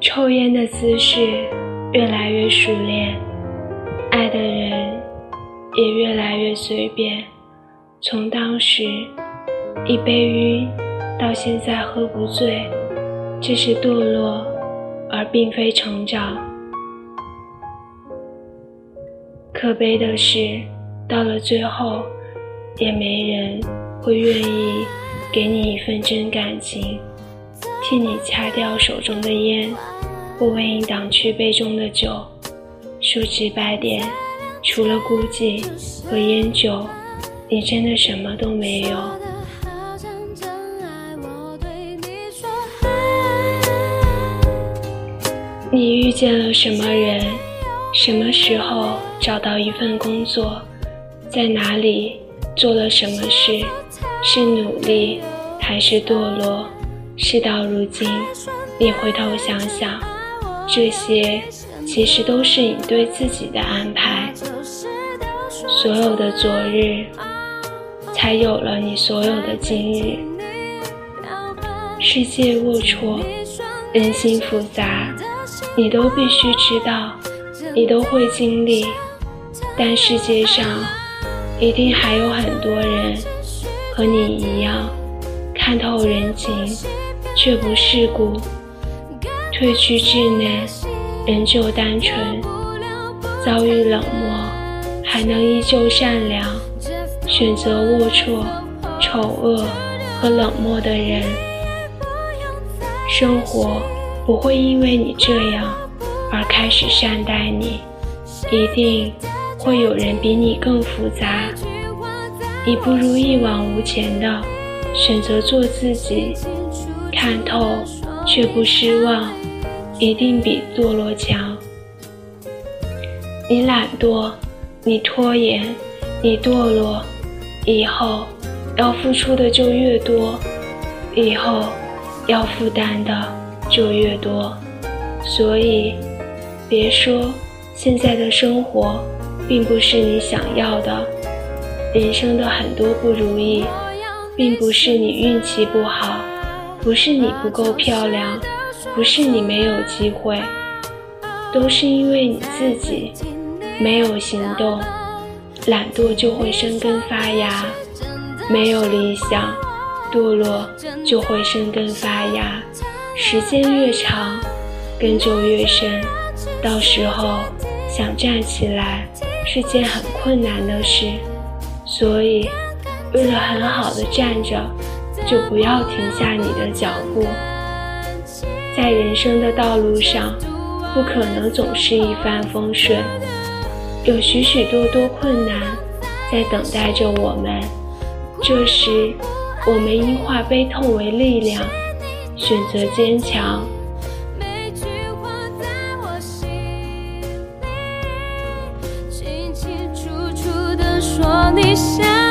抽烟的姿势越来越熟练，爱的人也越来越随便。从当时一杯晕到现在喝不醉，这是堕落，而并非成长。可悲的是，到了最后，也没人会愿意给你一份真感情，替你掐掉手中的烟。不为你挡去杯中的酒，说直白点，除了孤寂和烟酒，你真的什么都没有。你遇见了什么人？什么时候找到一份工作？在哪里做了什么事？是努力还是堕落？事到如今，你回头想想。这些其实都是你对自己的安排，所有的昨日，才有了你所有的今日。世界龌龊，人心复杂，你都必须知道，你都会经历。但世界上一定还有很多人和你一样，看透人情，却不世故。褪去稚嫩，仍旧单纯；遭遇冷漠，还能依旧善良。选择龌龊、丑恶和冷漠的人，生活不会因为你这样而开始善待你。一定会有人比你更复杂。你不如一往无前的选择做自己，看透却不失望。一定比堕落强。你懒惰，你拖延，你堕落，以后要付出的就越多，以后要负担的就越多。所以，别说现在的生活并不是你想要的。人生的很多不如意，并不是你运气不好，不是你不够漂亮。不是你没有机会，都是因为你自己没有行动，懒惰就会生根发芽；没有理想，堕落就会生根发芽。时间越长，根就越深，到时候想站起来是件很困难的事。所以，为了很好的站着，就不要停下你的脚步。在人生的道路上，不可能总是一帆风顺，有许许多多困难在等待着我们。这时，我们应化悲痛为力量，选择坚强。你想。